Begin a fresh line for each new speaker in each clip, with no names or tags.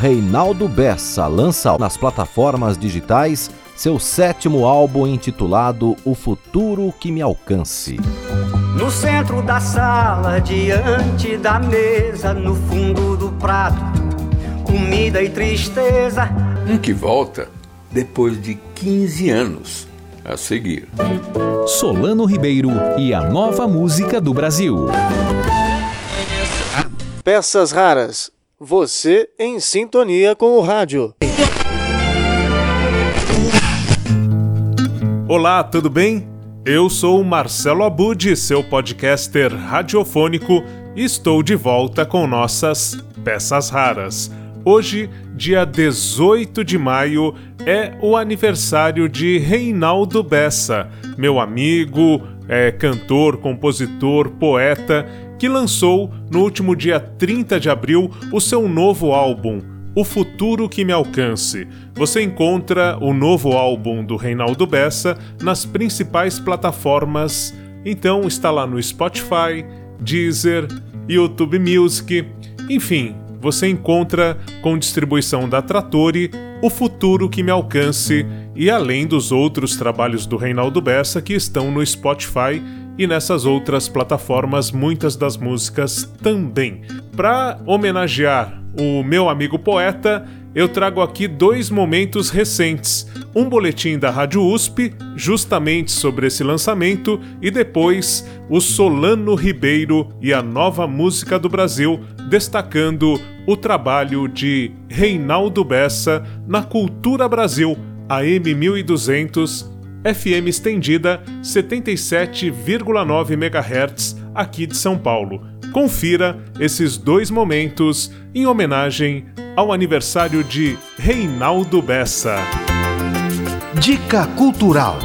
Reinaldo Bessa lança nas plataformas digitais seu sétimo álbum intitulado O Futuro que Me Alcance.
No centro da sala, diante da mesa, no fundo do prato, comida e tristeza.
Um que volta depois de 15 anos a seguir.
Solano Ribeiro e a nova música do Brasil.
Peças raras. Você em sintonia com o rádio.
Olá, tudo bem? Eu sou Marcelo Abud, seu podcaster radiofônico, e estou de volta com nossas peças raras. Hoje, dia 18 de maio, é o aniversário de Reinaldo Bessa, meu amigo, é, cantor, compositor, poeta, que lançou no último dia 30 de abril o seu novo álbum, O Futuro que Me Alcance. Você encontra o novo álbum do Reinaldo Bessa nas principais plataformas. Então está lá no Spotify, Deezer, YouTube Music, enfim, você encontra com distribuição da Trattori O Futuro que Me Alcance e além dos outros trabalhos do Reinaldo Bessa que estão no Spotify e nessas outras plataformas muitas das músicas também. Para homenagear o meu amigo poeta, eu trago aqui dois momentos recentes: um boletim da Rádio USP, justamente sobre esse lançamento, e depois o Solano Ribeiro e a nova música do Brasil, destacando o trabalho de Reinaldo Bessa na Cultura Brasil, AM 1200 FM estendida 77,9 MHz aqui de São Paulo. Confira esses dois momentos em homenagem ao aniversário de Reinaldo Bessa.
Dica Cultural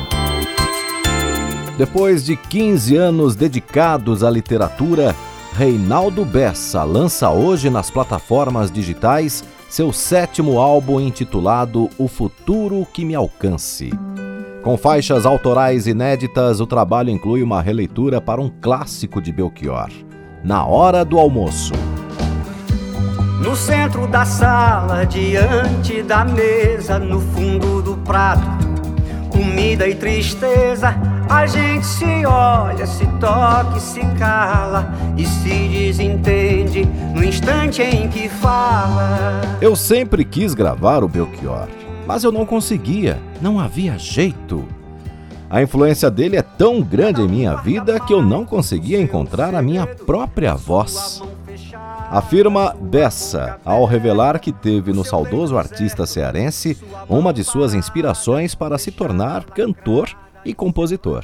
Depois de 15 anos dedicados à literatura, Reinaldo Bessa lança hoje nas plataformas digitais seu sétimo álbum intitulado O Futuro que Me Alcance. Com faixas autorais inéditas, o trabalho inclui uma releitura para um clássico de Belchior, Na Hora do Almoço.
No centro da sala, diante da mesa, no fundo do prato, comida e tristeza. A gente se olha, se toca e se cala e se desentende no instante em que fala.
Eu sempre quis gravar o Belchior mas eu não conseguia, não havia jeito. A influência dele é tão grande em minha vida que eu não conseguia encontrar a minha própria voz. Afirma Bessa ao revelar que teve no saudoso artista cearense uma de suas inspirações para se tornar cantor e compositor.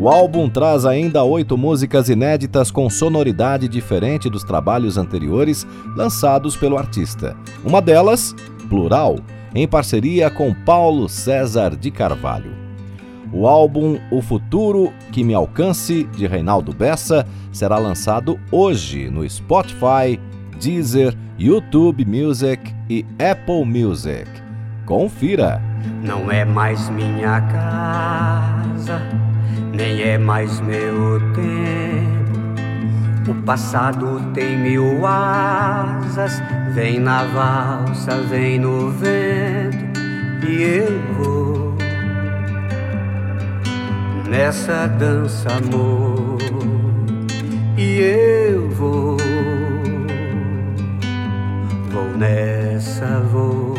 O álbum traz ainda oito músicas inéditas com sonoridade diferente dos trabalhos anteriores lançados pelo artista. Uma delas, Plural, em parceria com Paulo César de Carvalho. O álbum O Futuro que Me Alcance, de Reinaldo Bessa, será lançado hoje no Spotify, Deezer, YouTube Music e Apple Music. Confira!
Não é mais minha casa, nem é mais meu tempo o passado tem mil asas, vem na valsa, vem no vento, e eu vou. Nessa dança, amor, e eu vou, vou nessa, vou.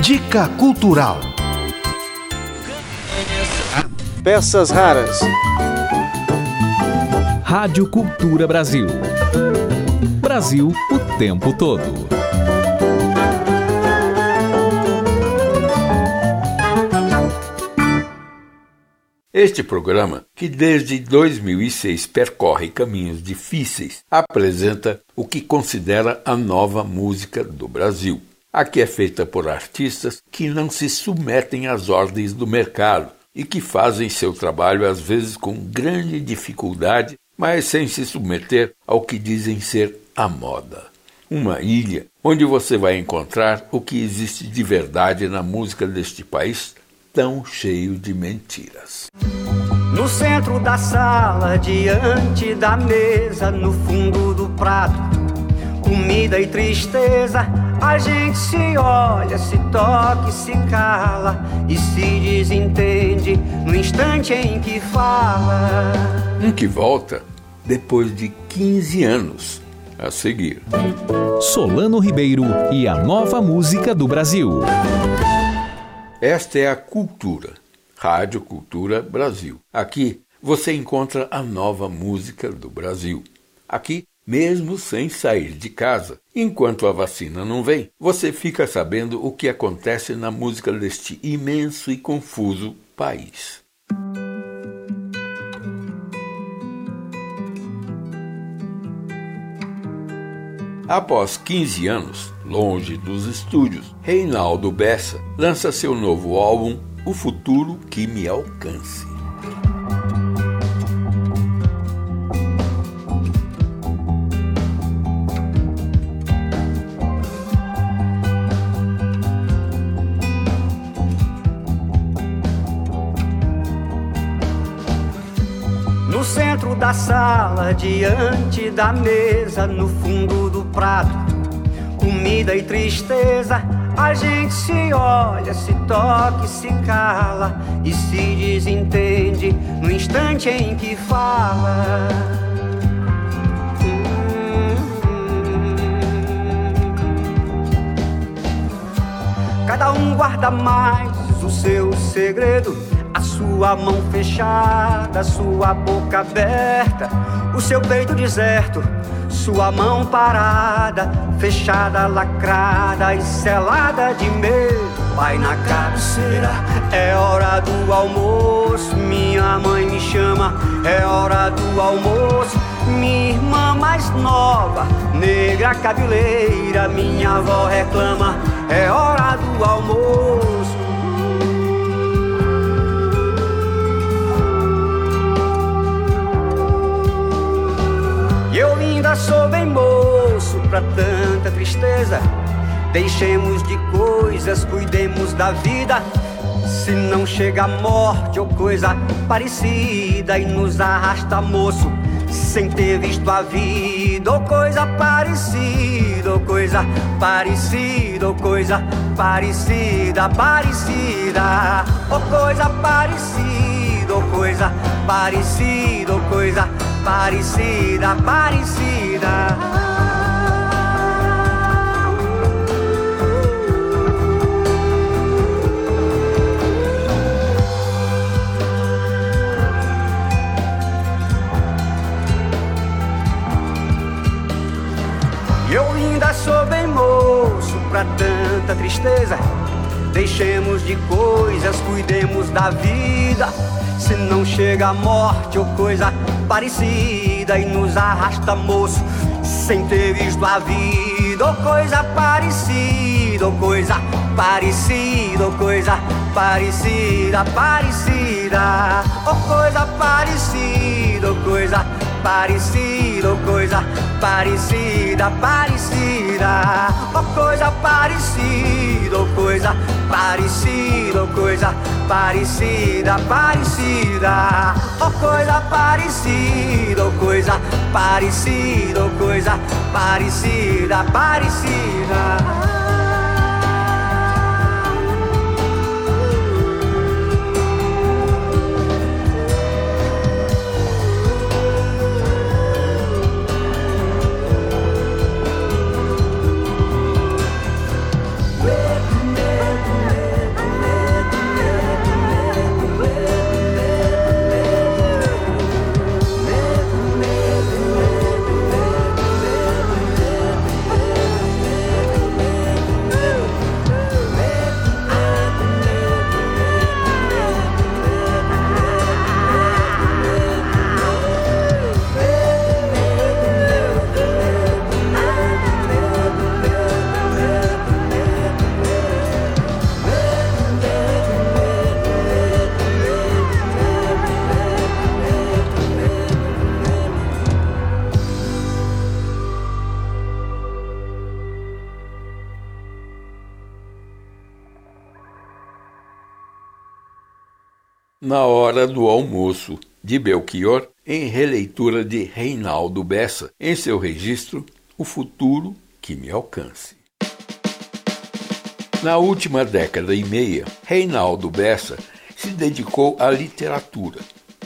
Dica Cultural
Peças raras.
Rádio Cultura Brasil. Brasil o tempo todo.
Este programa, que desde 2006 percorre caminhos difíceis, apresenta o que considera a nova música do Brasil. Aqui é feita por artistas que não se submetem às ordens do mercado, e que fazem seu trabalho às vezes com grande dificuldade, mas sem se submeter ao que dizem ser a moda. Uma ilha onde você vai encontrar o que existe de verdade na música deste país tão cheio de mentiras.
No centro da sala, diante da mesa, no fundo do prato, comida e tristeza. A gente se olha, se toca e se cala e se desentende em que fala.
Um que volta depois de 15 anos a seguir.
Solano Ribeiro e a nova música do Brasil.
Esta é a Cultura, Rádio Cultura Brasil. Aqui você encontra a nova música do Brasil. Aqui, mesmo sem sair de casa, enquanto a vacina não vem, você fica sabendo o que acontece na música deste imenso e confuso país. Após 15 anos, longe dos estúdios, Reinaldo Bessa lança seu novo álbum O Futuro Que Me Alcance.
No centro da sala, diante da mesa, no fundo do prato, comida e tristeza. A gente se olha, se toca e se cala e se desentende no instante em que fala. Cada um guarda mais o seu segredo, sua mão fechada, sua boca aberta, o seu peito deserto, sua mão parada, fechada, lacrada e selada de medo. Pai na cabeceira, é hora do almoço. Minha mãe me chama, é hora do almoço. Minha irmã mais nova, negra cabeleira, minha avó reclama, é hora do almoço. Pra tanta tristeza. Deixemos de coisas, cuidemos da vida. Se não chega a morte ou coisa parecida e nos arrasta moço, sem ter visto a vida ou coisa parecida, ou coisa parecida, ou coisa parecida, parecida, ou coisa parecida, ou coisa parecida, ou coisa parecida, parecida. Pra tanta tristeza. Deixemos de coisas, cuidemos da vida. Se não chega a morte ou coisa parecida e nos arrasta moço, sem ter visto a vida ou coisa parecida, ou coisa parecida, ou coisa parecida, parecida, ou coisa parecida, ou coisa parecida, ou coisa parecida, parecida, ou coisa parecida, coisa parecida, coisa parecida, parecida, ou coisa parecida, coisa parecida, coisa parecida, parecida.
Na Hora do Almoço, de Belchior, em releitura de Reinaldo Bessa, em seu registro O Futuro que Me Alcance. Na última década e meia, Reinaldo Bessa se dedicou à literatura,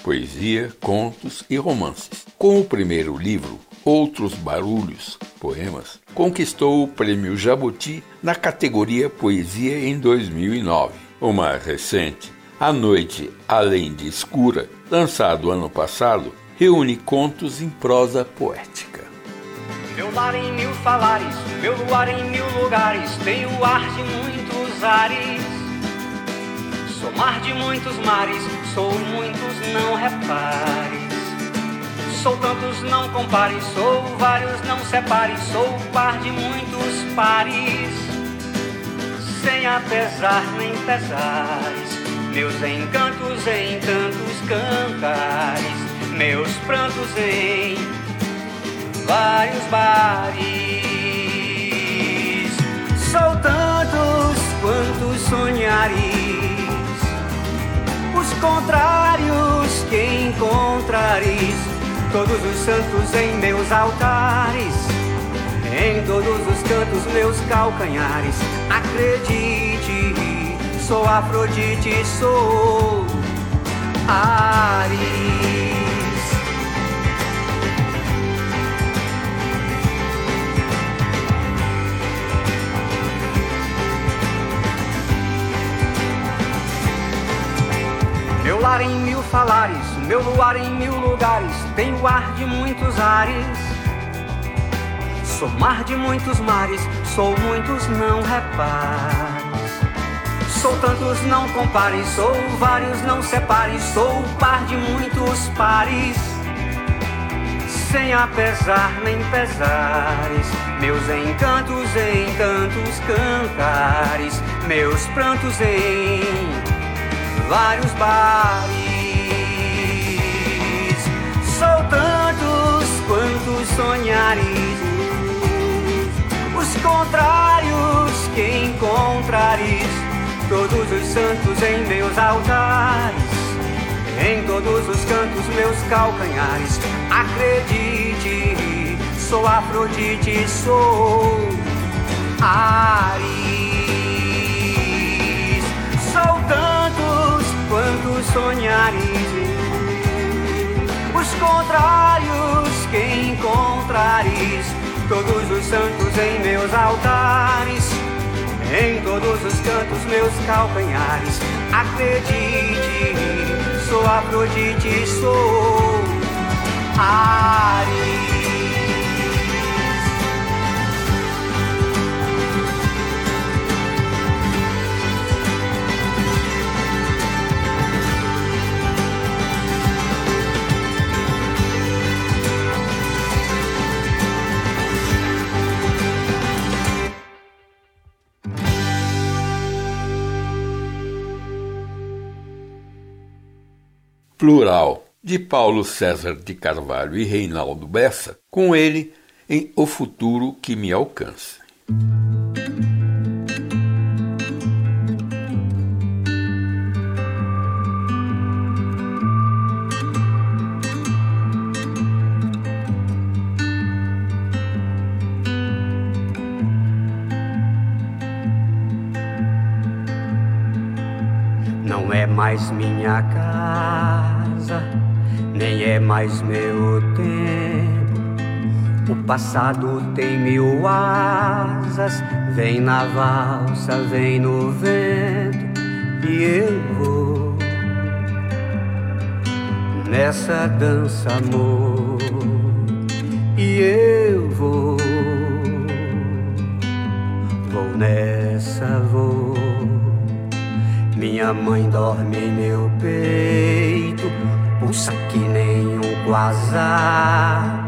poesia, contos e romances. Com o primeiro livro, Outros Barulhos, Poemas, conquistou o Prêmio Jabuti na categoria Poesia em 2009. O mais recente, A Noite Além de Escura, lançado ano passado, reúne contos em prosa poética.
Meu lar em mil falares, meu luar em mil lugares, tem o ar de muitos ares. Sou mar de muitos mares, sou muitos, não repares. Sou tantos, não compares, sou vários, não separes, sou par de muitos pares. Sem apesar nem pesares, meus encantos em tantos cantares, meus prantos em vários bares. Sou tantos quantos sonhares, os contrários que encontrares, todos os santos em meus altares, em todos os cantos meus calcanhares. Acredite, sou Afrodite, sou Ares. Meu lar em mil falares, meu luar em mil lugares, tem o ar de muitos ares. Sou mar de muitos mares, sou muitos, não repares. Sou tantos, não compares, sou vários, não separes, sou par de muitos pares. Sem apesar nem pesares, meus encantos em tantos cantares, meus prantos em vários bares. Sou tantos quantos sonhares, os contrários que encontrares, todos os santos em meus altares, em todos os cantos meus calcanhares. Acredite, sou Afrodite, sou Ares. Sou tantos quantos sonhares, os contrários que encontrares, todos os santos em meus altares, em todos os cantos meus calcanhares. Acredite, sou Afrodite, sou Ares.
Plural, de Paulo César de Carvalho e Reinaldo Bessa, com ele em O Futuro que Me Alcance.
Não é mais minha casa, é mais meu tempo. O passado tem mil asas, vem na valsa, vem no vento, e eu vou nessa dança, amor, e eu vou, vou nessa, vou. Minha mãe dorme em meu peito, pulsa que um quasar.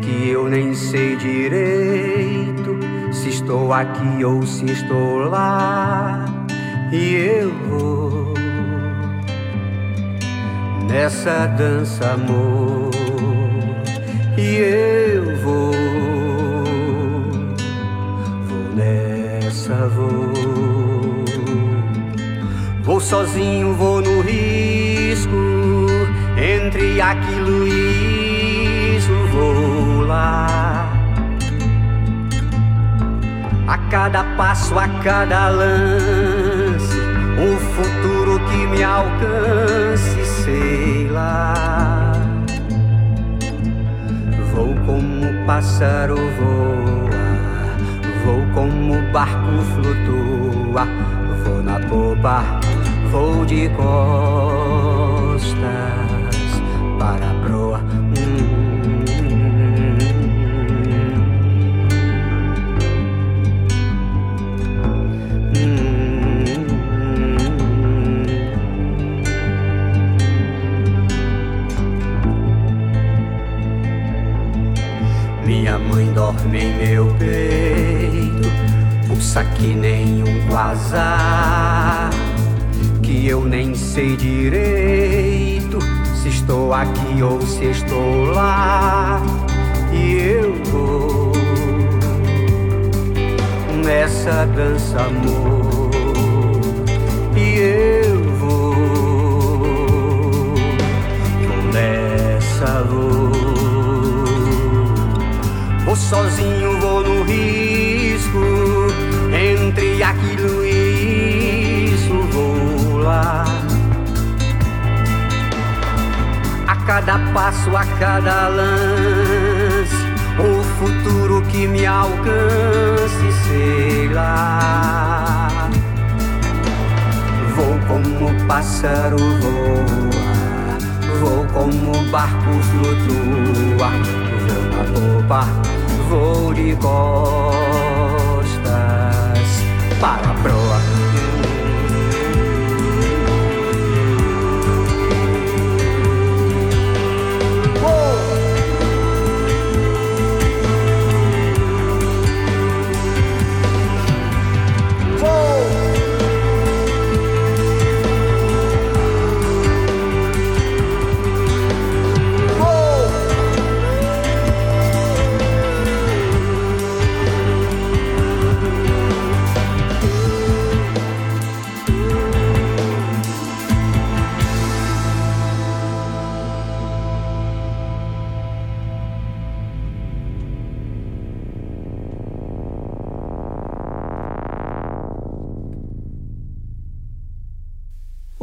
Que eu nem sei direito se estou aqui ou se estou lá. E eu vou nessa dança, amor. E eu vou, vou nessa, vou. Vou sozinho, vou no rio aquilo isso vou lá. A cada passo, a cada lance, o futuro que me alcance, sei lá. Vou como pássaro voa, vou como barco flutua, vou na popa, vou de costas aqui ou alcance, sei lá. Vou como pássaro voa, vou como barco flutua, vou na popa, vou de costas para a proa.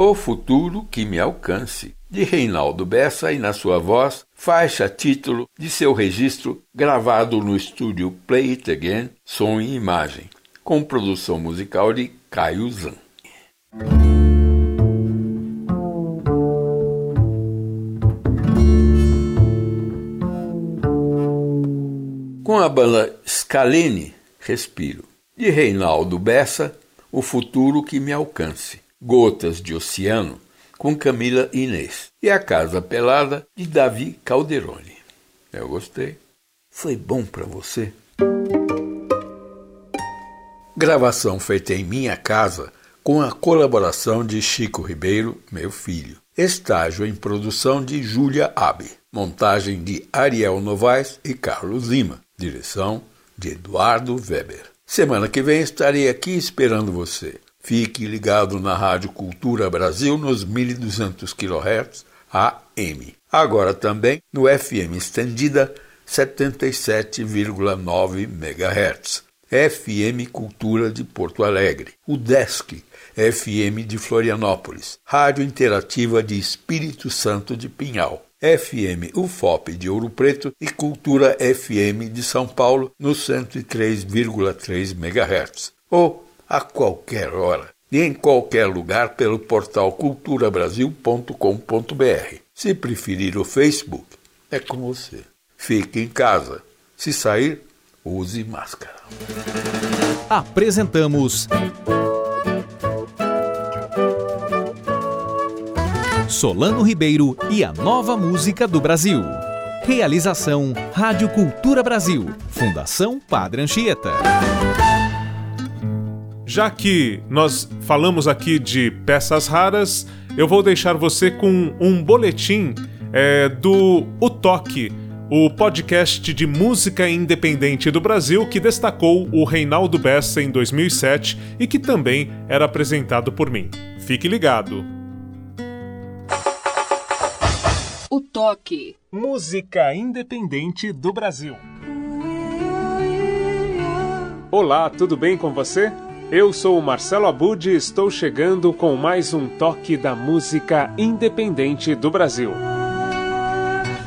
O Futuro que Me Alcance, de Reinaldo Bessa e na sua voz, faixa título de seu registro gravado no estúdio Play It Again, som e imagem, com produção musical de Caio Zan. Com a banda Scalene, Respiro, de Reinaldo Bessa, O Futuro que Me Alcance. Gotas de Oceano, com Camila Inês. E A Casa Pelada, de Davi Calderoni. Eu gostei. Foi bom para você? Gravação feita em minha casa com a colaboração de Chico Ribeiro, meu filho. Estágio em produção de Júlia Abe. Montagem de Ariel Novaes e Carlos Lima. Direção de Eduardo Weber. Semana que vem estarei aqui esperando você. Fique ligado na Rádio Cultura Brasil nos 1200 kHz AM. Agora também no FM estendida 77,9 MHz. FM Cultura de Porto Alegre. O Desk FM de Florianópolis. Rádio Interativa de Espírito Santo de Pinhal. FM UFOP de Ouro Preto e Cultura FM de São Paulo no 103,3 MHz. Ou a qualquer hora e em qualquer lugar pelo portal culturabrasil.com.br. Se preferir o Facebook, é com você. Fique em casa. Se sair, use máscara.
Apresentamos Solano Ribeiro e a nova música do Brasil. Realização Rádio Cultura Brasil, Fundação Padre Anchieta.
Já que nós falamos aqui de peças raras, eu vou deixar você com um boletim é, do O Toque, o podcast de música independente do Brasil que destacou o Reinaldo Bessa em 2007 e que também era apresentado por mim. Fique ligado!
O toque.
Música independente do Brasil. Olá, tudo bem com você? Eu sou o Marcelo Abud e estou chegando com mais um toque da música independente do Brasil.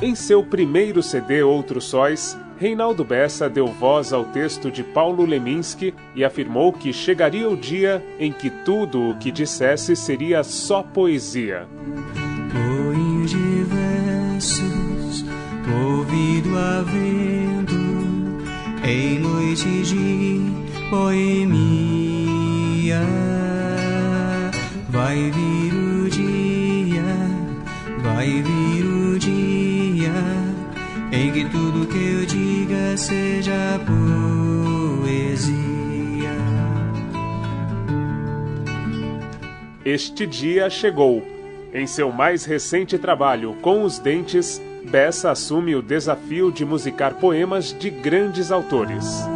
Em seu primeiro CD Outros Sóis, Reinaldo Bessa deu voz ao texto de Paulo Leminski e afirmou que chegaria o dia em que tudo o que dissesse seria só poesia.
Moinhos de versos, a vento, em noites de poemia. Vai vir o dia, vai vir o dia, em que tudo que eu diga seja poesia.
Este dia chegou. Em seu mais recente trabalho, Com os Dentes, Bessa assume o desafio de musicar poemas de grandes autores.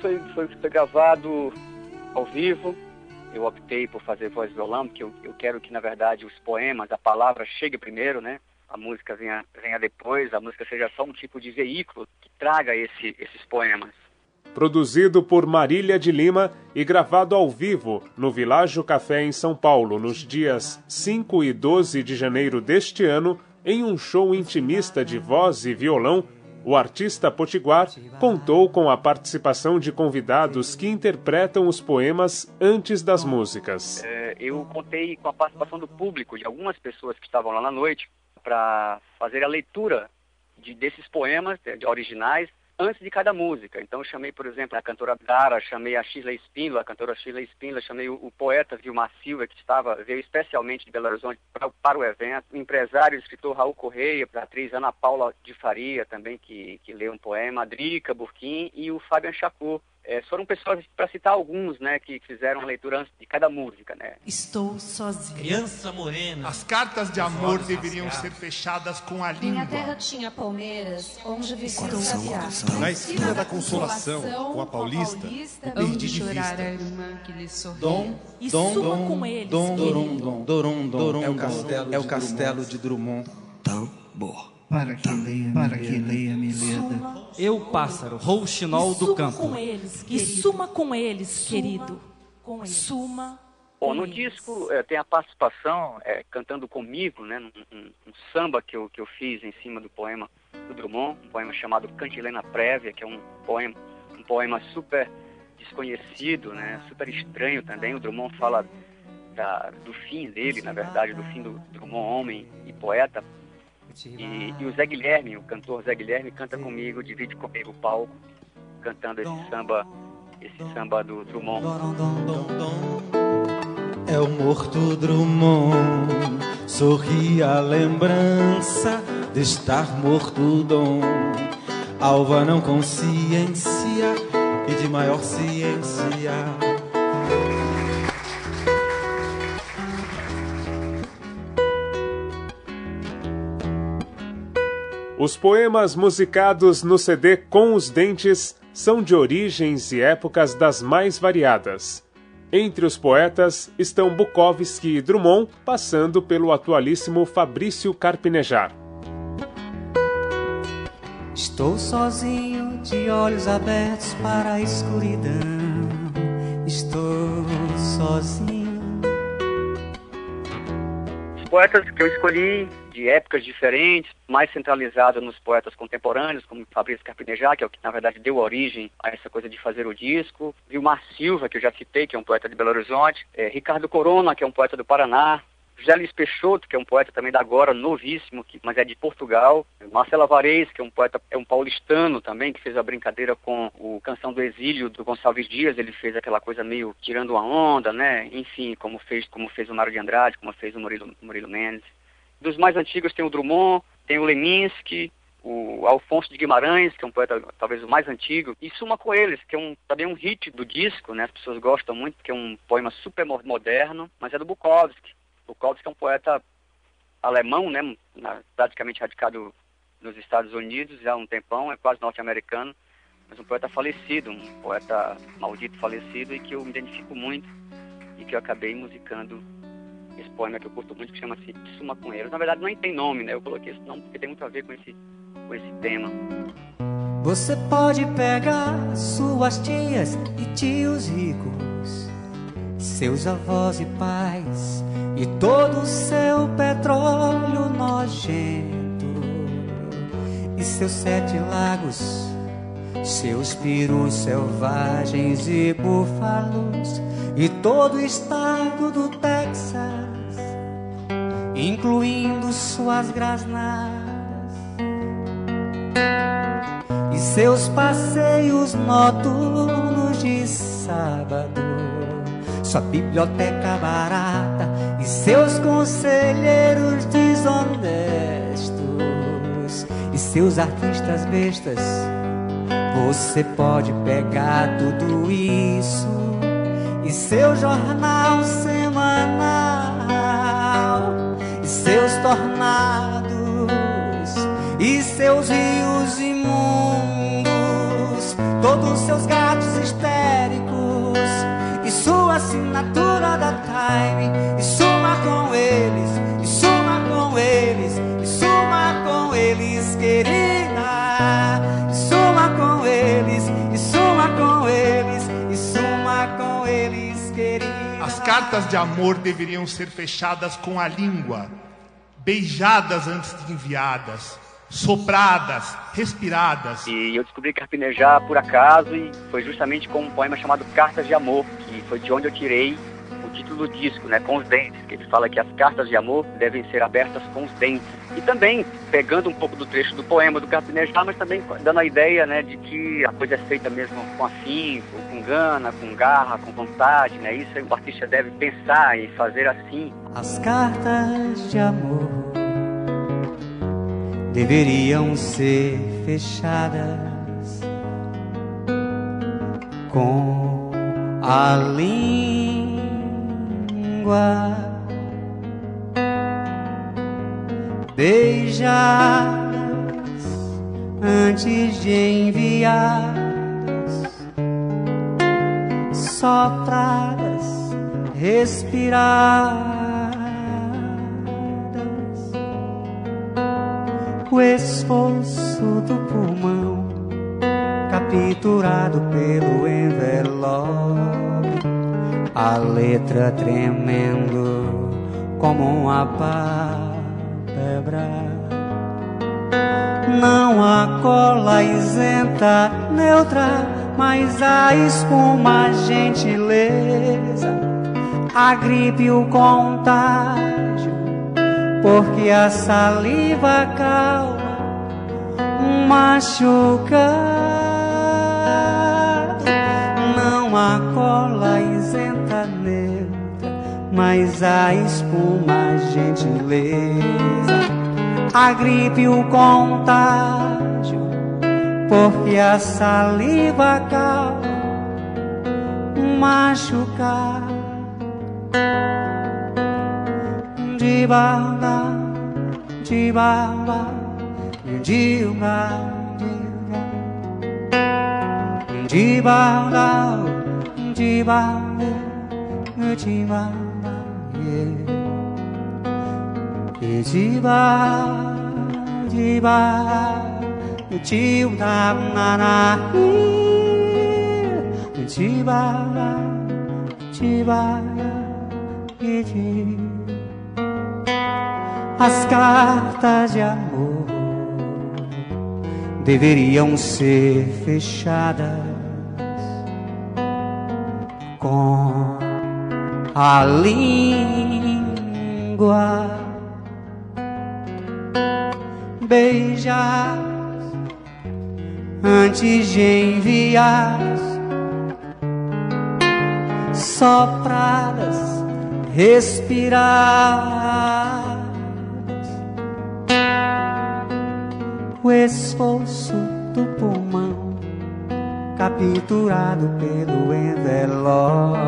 Foi, foi, foi gravado ao vivo. Eu optei por fazer voz violão, porque eu, eu quero que, na verdade, os poemas, a palavra chegue primeiro, né? A música venha, venha depois, a música seja só um tipo de veículo que traga esse, esses poemas
produzido por Marília de Lima e gravado ao vivo no Világio Café em São Paulo nos dias 5 e 12 de janeiro deste ano, em um show intimista de voz e violão. O artista potiguar contou com a participação de convidados que interpretam os poemas antes das músicas.
É, eu contei com a participação do público, de algumas pessoas que estavam lá na noite, para fazer a leitura de, desses poemas de, originais antes de cada música. Então chamei, por exemplo, a cantora Dara, chamei a Shirley Spindler, a cantora Shirley Spindler, chamei o, o poeta Vilmar Silva, que estava, veio especialmente de Belo Horizonte para, para o evento, o empresário e escritor Raul Correia, a atriz Ana Paula de Faria também, que, que leu um poema, a Drica Burquim e o Fabian Chacur. É, foram pessoas, para citar alguns, né, que fizeram a leitura antes de cada música, né?
Estou sozinha.
Criança morena.
As cartas de amor deveriam ser fechadas com a língua.
Minha terra tinha palmeiras, onde sabiá.
Na esquina da consolação, com a paulista,
perdi de chorar a irmã que lhe sorria.
Dom,
e
dom,
suma
dom,
com eles,
dom, dorum, dom, dorum, dom. É o castelo, é o castelo de Drummond.
Tambor.
Para que leia, para que leia, me leda.
Eu, pássaro, rouxinol do campo.
com eles, e suma com eles, querido. Com eles. Suma.
Bom, no disco é, tem a participação, é, cantando comigo, né, num, um, um, samba que eu, que eu fiz em cima do poema do Drummond, um poema chamado Cantilena Prévia, que é um poema, um poema super desconhecido, né, super estranho também. O Drummond fala da, do fim dele, na verdade, do fim do Drummond, homem e poeta. E, e o Zé Guilherme, o cantor Zé Guilherme, canta comigo, divide comigo o palco, cantando esse samba, esse samba do Drummond.
É o morto Drummond, sorri a lembrança de estar morto Dom. Alva não consciência e de maior ciência.
Os poemas musicados no CD Com os Dentes são de origens e épocas das mais variadas. Entre os poetas estão Bukowski e Drummond, passando pelo atualíssimo Fabrício Carpinejar.
Estou sozinho, de olhos abertos para a escuridão. Estou sozinho.
Os poetas que eu escolhi de épocas diferentes, mais centralizado nos poetas contemporâneos, como Fabrício Carpinejar, que é o que na verdade deu origem a essa coisa de fazer o disco, Vilmar Silva, que eu já citei, que é um poeta de Belo Horizonte, é, Ricardo Corona, que é um poeta do Paraná, José Luiz Peixoto, que é um poeta também da agora, novíssimo, que, mas é de Portugal. Marcelo Alvarez, que é um poeta, é um paulistano também, que fez a brincadeira com o Canção do Exílio do Gonçalves Dias. Ele fez aquela coisa meio tirando uma onda, né? Enfim, como fez, como fez o Mário de Andrade, como fez o Murilo, Murilo Mendes. Dos mais antigos tem o Drummond, tem o Leminski, o Alfonso de Guimarães, que é um poeta talvez o mais antigo, e Suma com eles, que é um, também um hit do disco, né? As pessoas gostam muito, porque é um poema super moderno, mas é do Bukowski. Bukowski é um poeta alemão, né, praticamente radicado nos Estados Unidos já há um tempão, é quase norte-americano, mas um poeta falecido, um poeta maldito falecido e que eu me identifico muito e que eu acabei musicando esse poema que eu curto muito, que chama-se Suma com Eles. Na verdade, nem tem nome, né? Eu coloquei esse nome porque tem muito a ver com esse, com esse tema.
Você pode pegar suas tias e tios ricos, seus avós e pais e todo o seu petróleo nojento e seus sete lagos, seus perus selvagens e búfalos e todo o estado do Texas, incluindo suas grasnadas e seus passeios noturnos de sábado, sua biblioteca barata e seus conselheiros desonestos e seus artistas bestas. Você pode pegar tudo isso e seu jornal semanal seus tornados e seus rios imundos, todos seus gatos histéricos e sua assinatura da Time e suma com eles, e suma com eles, e suma com eles, querida, e suma com eles, e suma com eles, e suma com eles, querida.
As cartas de amor deveriam ser fechadas com a língua, beijadas antes de enviadas sopradas, respiradas.
E eu descobri Carpinejar por acaso e foi justamente com um poema chamado Cartas de Amor, que foi de onde eu tirei o título do disco, né, com os dentes, que ele fala que as cartas de amor devem ser abertas com os dentes. E também pegando um pouco do trecho do poema do Carpinejar, mas também dando a ideia, né, de que a coisa é feita mesmo com afinco, com gana, com garra, com vontade, né? Isso o artista deve pensar e fazer assim.
As cartas de amor deveriam ser fechadas com a língua beijadas antes de enviadas sopradas respiradas o esforço do pulmão capturado pelo envelope, a letra tremendo como uma pálpebra. Não há cola isenta, neutra, mas a espuma, a gentileza, a gripe, o contágio porque a saliva calma machucado. Não há cola isenta neutra, mas a espuma, gentileza, a gripe, o contágio, porque a saliva calma machucado 吉巴拉，吉巴拉，吉乌达，吉巴拉，吉巴拉，吉巴拉，吉乌达，吉巴拉，吉巴拉，吉乌达，吉巴拉，吉巴拉，吉乌。As cartas de amor deveriam ser fechadas com a língua. Beijar antes de enviar, sopradas, respirar. O esforço do pulmão capturado pelo envelope,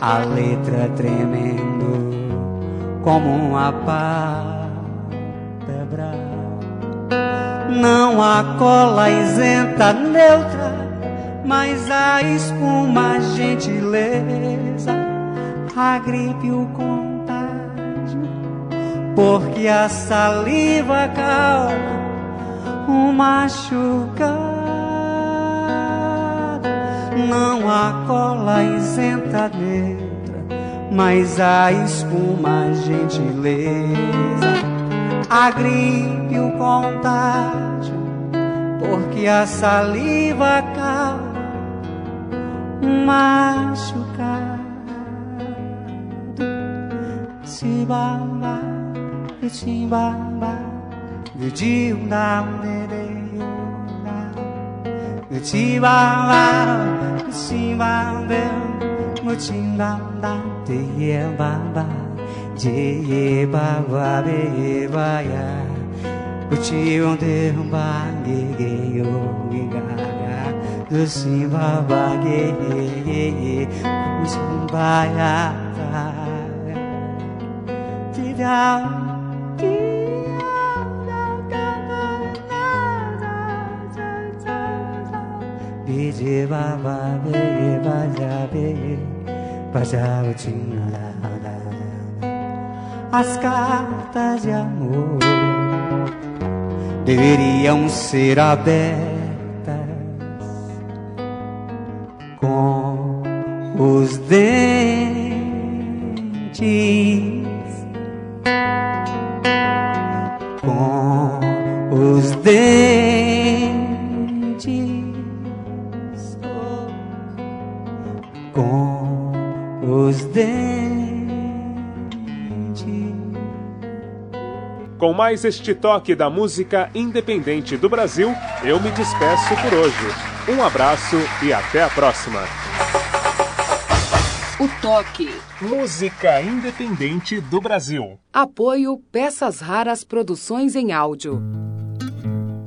a letra tremendo como uma pálpebra. Não há cola isenta neutra, mas a espuma, a gentileza, a gripe, o contato porque a saliva calma um machucado. Não há cola isenta mas a espuma gentileza. A gripe o contágio, porque a saliva calma um machucado. Người ông nam nê đê Người chi ba ba Người chi ba bê Người chi nam nam Tê ba ba. Dê ba ba bê ba ya Người chi ông tê hông ba Nghe Người chi ba ba ghê yê Người chi ba ya Ti đào Bije baba be baja be baja uchinada As cartas de amor deveriam ser abertas com os dentes com os dentes,
Com mais este toque da música independente do Brasil, eu me despeço por hoje. Um abraço e até a próxima.
O Toque.
Música independente do Brasil.
Apoio Peças Raras Produções em Áudio.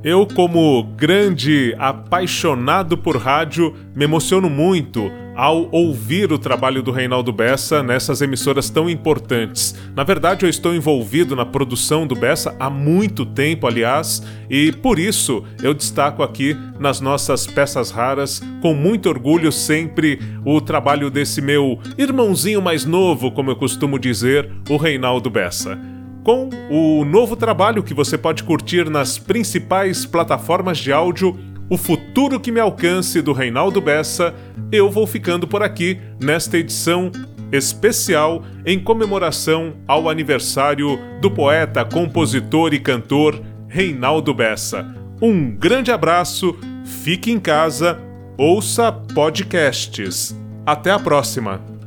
Eu, como grande apaixonado por rádio, me emociono muito ao ouvir o trabalho do Reinaldo Bessa nessas emissoras tão importantes. Na verdade, eu estou envolvido na produção do Bessa há muito tempo, aliás, e por isso eu destaco aqui nas nossas peças raras, com muito orgulho, sempre o trabalho desse meu irmãozinho mais novo, como eu costumo dizer, o Reinaldo Bessa com o novo trabalho que você pode curtir nas principais plataformas de áudio, O Futuro que Me Alcance do Reinaldo Bessa, eu vou ficando por aqui nesta edição especial em comemoração ao aniversário do poeta, compositor e cantor Reinaldo Bessa. Um grande abraço, fique em casa, ouça podcasts. Até a próxima!